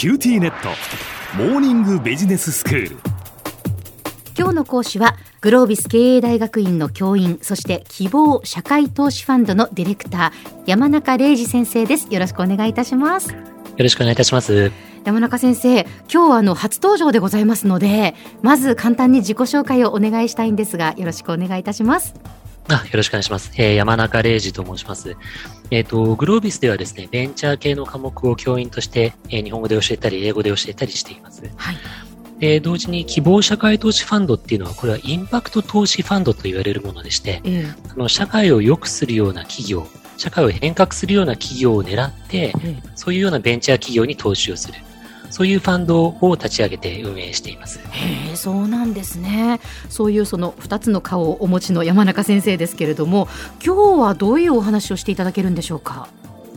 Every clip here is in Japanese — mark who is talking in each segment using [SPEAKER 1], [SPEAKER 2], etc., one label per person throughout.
[SPEAKER 1] キューティーネット。モーニングビジネススクール。
[SPEAKER 2] 今日の講師はグロービス経営大学院の教員そして希望社会投資ファンドのディレクター山中玲二先生です。よろしくお願いいたします。よ
[SPEAKER 3] ろしくお願いいたします。
[SPEAKER 2] 山中先生今日はあの初登場でございますのでまず簡単に自己紹介をお願いしたいんですがよろしくお願いいたします
[SPEAKER 3] あよろしくお願いします。えー、山中玲二と申します。えっ、ー、と、グロービスではですね、ベンチャー系の科目を教員として、えー、日本語で教えたり、英語で教えたりしています。はい。で、同時に希望社会投資ファンドっていうのは、これはインパクト投資ファンドと言われるものでして、うん、あの社会を良くするような企業、社会を変革するような企業を狙って、うん、そういうようなベンチャー企業に投資をする。そういうファンドを立ち上げて運営しています。
[SPEAKER 2] へえ、そうなんですね。そういうその2つの顔をお持ちの山中先生ですけれども、今日はどういうお話をしていただけるんでしょうか？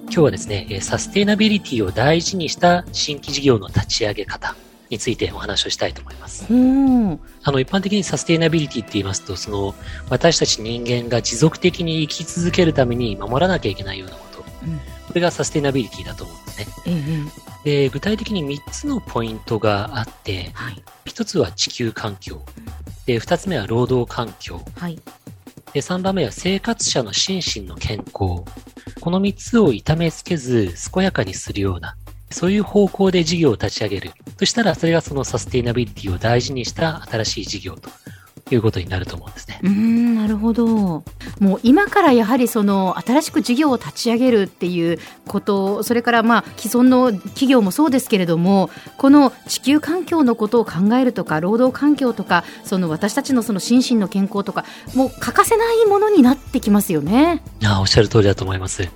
[SPEAKER 3] 今日はですね、サステイナビリティを大事にした新規事業の立ち上げ方についてお話をしたいと思います。あの、一般的にサステイナビリティって言いますと、その、私たち人間が持続的に生き続けるために守らなきゃいけないようなこと。うん、これがサステイナビリティだと思うんですね。うんで、具体的に3つのポイントがあって、はい、1つは地球環境、で、2つ目は労働環境、はい、で、3番目は生活者の心身の健康。この3つを痛めつけず、健やかにするような、そういう方向で事業を立ち上げる。そしたら、それがそのサステイナビリティを大事にした新しい事業ということになると思うんですね。
[SPEAKER 2] うんなるほど。もう今からやはりその新しく事業を立ち上げるっていうことそれからまあ既存の企業もそうですけれどもこの地球環境のことを考えるとか労働環境とかその私たちのその心身の健康とかもう欠かせないものになってきますよね。
[SPEAKER 3] あおっしゃる通りだと思います。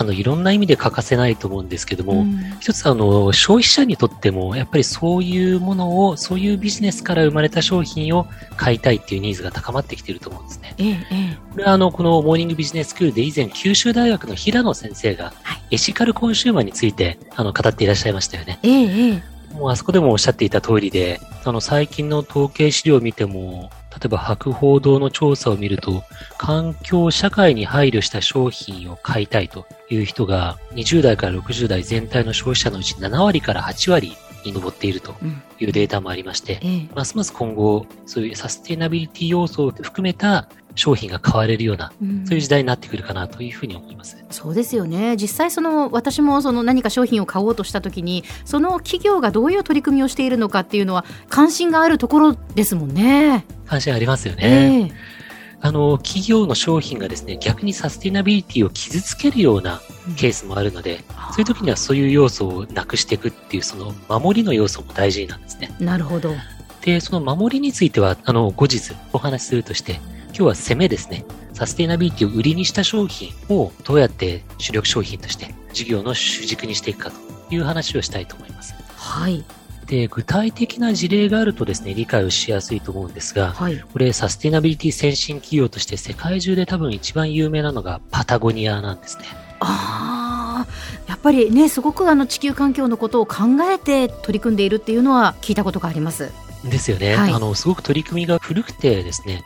[SPEAKER 3] あの、いろんな意味で欠かせないと思うんですけども、うん、一つあの、消費者にとっても、やっぱりそういうものを、そういうビジネスから生まれた商品を買いたいっていうニーズが高まってきていると思うんですね。ええ、これはあの、このモーニングビジネススクールで以前、九州大学の平野先生が、エシカルコンシューマーについて、あの、語っていらっしゃいましたよね。ええ、もうあそこでもおっしゃっていた通りで、あの、最近の統計資料を見ても、例えば博報堂の調査を見ると、環境、社会に配慮した商品を買いたいという人が、20代から60代全体の消費者のうち7割から8割に上っているというデータもありまして、うん、ますます今後、そういうサステナビリティ要素を含めた商品が買われるような、うん、そういう時代になってくるかなというふうに思います。
[SPEAKER 2] そうですよね。実際その私もその何か商品を買おうとしたときに、その企業がどういう取り組みをしているのかっていうのは関心があるところですもんね。
[SPEAKER 3] 関心ありますよね。えーあの、企業の商品がですね、逆にサスティナビリティを傷つけるようなケースもあるので、うん、そういう時にはそういう要素をなくしていくっていう、その守りの要素も大事なんですね。
[SPEAKER 2] なるほど。
[SPEAKER 3] で、その守りについては、あの、後日お話しするとして、今日は攻めですね。サステイナビリティを売りにした商品をどうやって主力商品として事業の主軸にしていくかという話をしたいと思います。
[SPEAKER 2] はい。
[SPEAKER 3] で、具体的な事例があるとですね、理解をしやすいと思うんですが、はい、これサステイナビリティ先進企業として世界中で多分一番有名なのがパタゴニアなんですね。
[SPEAKER 2] ああ、やっぱりね、すごくあの地球環境のことを考えて取り組んでいるっていうのは聞いたことがあります。
[SPEAKER 3] ですよね。はい、あの、すごく取り組みが古くてですね、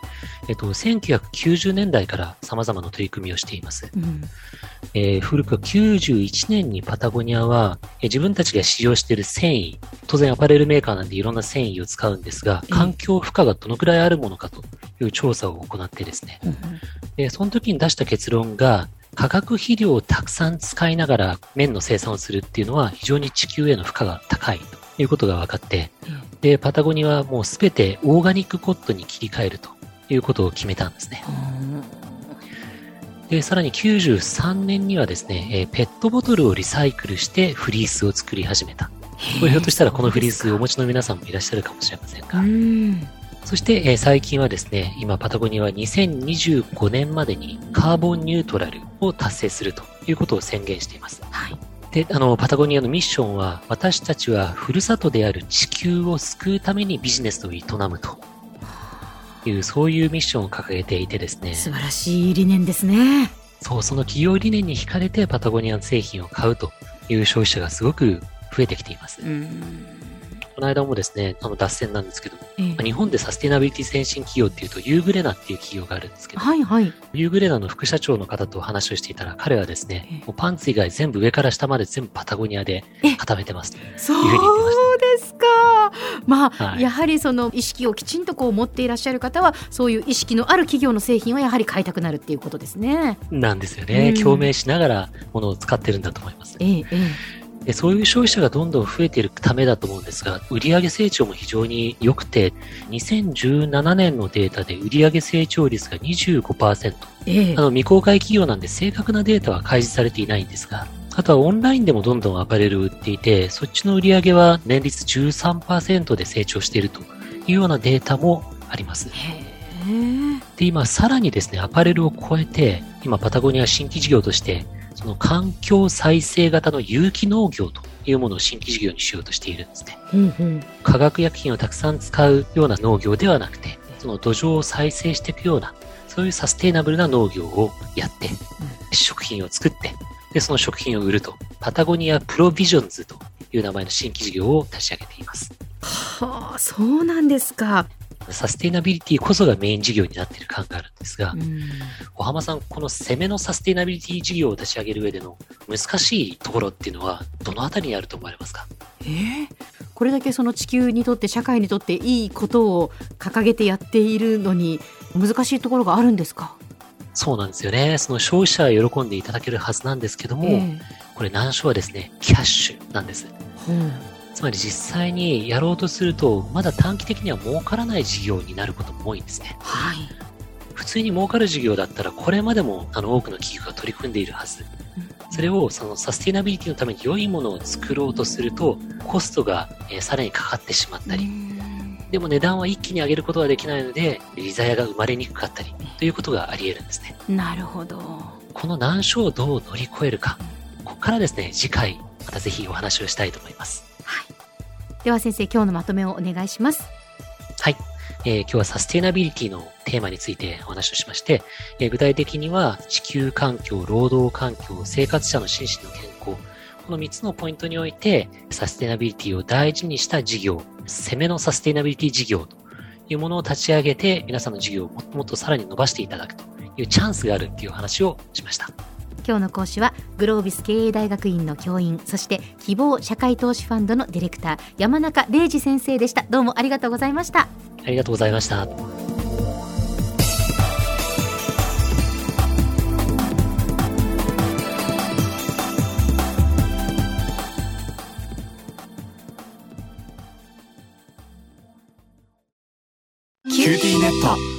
[SPEAKER 3] えっと、1990年代から様々な取り組みをしています。うん、えー、古くは91年にパタゴニアは、えー、自分たちが使用している繊維、当然アパレルメーカーなんでいろんな繊維を使うんですが、環境負荷がどのくらいあるものかという調査を行ってですね、うん、でその時に出した結論が、化学肥料をたくさん使いながら綿の生産をするっていうのは非常に地球への負荷が高いということが分かって、で、パタゴニアはもうすべてオーガニックコットンに切り替えるということを決めたんですね。で、さらに93年にはですね、えー、ペットボトルをリサイクルしてフリースを作り始めた。これひょっとしたらこのフリースをお持ちの皆さんもいらっしゃるかもしれませんが。そして、えー、最近はですね、今パタゴニアは2025年までにカーボンニュートラルを達成するということを宣言しています。はい。で、あの、パタゴニアのミッションは、私たちはふるさとである地球を救うためにビジネスを営むという、そういうミッションを掲げていてですね。
[SPEAKER 2] 素晴らしい理念ですね。
[SPEAKER 3] そう、その企業理念に惹かれてパタゴニアの製品を買うという消費者がすごく増えてきています。の間もですね、あの脱線なんですけど、
[SPEAKER 2] ええ
[SPEAKER 3] 日本でサステナビリティ先進企業っていうと、ユーグレナっていう企業があるんですけど、
[SPEAKER 2] はいはい。
[SPEAKER 3] ユーグレナの副社長の方と話をしていたら、彼はですね
[SPEAKER 2] ええ、
[SPEAKER 3] もうパンツ以外全部上から下まで全部パタゴニアで
[SPEAKER 2] え
[SPEAKER 3] 固めてます。
[SPEAKER 2] そう
[SPEAKER 3] いうふうに言ってまし
[SPEAKER 2] ですか。まあ、
[SPEAKER 3] はい
[SPEAKER 2] やはりその意識をきちんとこう持っていらっしゃる方は、そういう意識のある企業の製品をやはり買いたくなるっていうことですね。
[SPEAKER 3] なんですよね。
[SPEAKER 2] うん
[SPEAKER 3] 共鳴しながらものを使ってるんだと思います。
[SPEAKER 2] えええ
[SPEAKER 3] でそういう消費者がどんどん増えているためだと思うんですが、売上成長も非常に良くて、2017年のデータで売上成長率が25%。
[SPEAKER 2] えええ
[SPEAKER 3] あの、未公開企業なんで正確なデータは開示されていないんですが、あとはオンラインでもどんどんアパレルを売っていて、そっちの売り上げは年率13%で成長しているというようなデータもあります。で、今さらにですね、アパレルを超えて、今パタゴニアは新規事業として、その環境再生型の有機農業というものを新規事業にしようとしているんですね。
[SPEAKER 2] うんうん
[SPEAKER 3] 化学薬品をたくさん使うような農業ではなくて、その土壌を再生していくような、そういうサステイナブルな農業をやって、食品を作って、で、その食品を売ると、パタゴニアプロビジョンズという名前の新規事業を立ち上げています。
[SPEAKER 2] はあ、そうなんですか。
[SPEAKER 3] サステイナビリティこそがメイン事業になっている感があるんですが
[SPEAKER 2] う、ん
[SPEAKER 3] 小浜さん、この攻めのサステイナビリティ事業を立ち上げる上での難しいところっていうのは、どのあたりにあると思われますか？
[SPEAKER 2] ええこれだけその地球にとって社会にとっていいことを掲げてやっているのに難しいところがあるんですか？
[SPEAKER 3] そうなんですよね。その消費者は喜んでいただけるはずなんですけども、
[SPEAKER 2] ええ
[SPEAKER 3] これ難所はですね、キャッシュなんです。
[SPEAKER 2] ほう
[SPEAKER 3] つまり実際にやろうとすると、まだ短期的には儲からない事業になることも多いんですね。
[SPEAKER 2] はい。
[SPEAKER 3] 普通に儲かる事業だったら、これまでもあの多くの企業が取り組んでいるはず。それをそのサスティナビリティのために良いものを作ろうとすると、コストが、えーさらにかかってしまったり、でも値段は一気に上げることができないので、リザヤが生まれにくかったり、ということがあり得るんですね。
[SPEAKER 2] なるほど。
[SPEAKER 3] この難所をどう乗り越えるか、ここからですね、次回、またぜひお話をしたいと思います。
[SPEAKER 2] では先生今日のまとめをお願いします。
[SPEAKER 3] はい。えー今日はサステナビリティのテーマについてお話をしまして、えー具体的には地球環境、労働環境、生活者の心身の健康、この3つのポイントにおいて、サステナビリティを大事にした事業、攻めのサステナビリティ事業というものを立ち上げて、皆さんの事業をもっともっとさらに伸ばしていただくというチャンスがあるっていう話をしました。
[SPEAKER 2] 今日の講師はグロービス経営大学院の教員そして希望社会投資ファンドのディレクター山中礼二先生でしたどうもありがとうございました
[SPEAKER 3] ありがとうございました。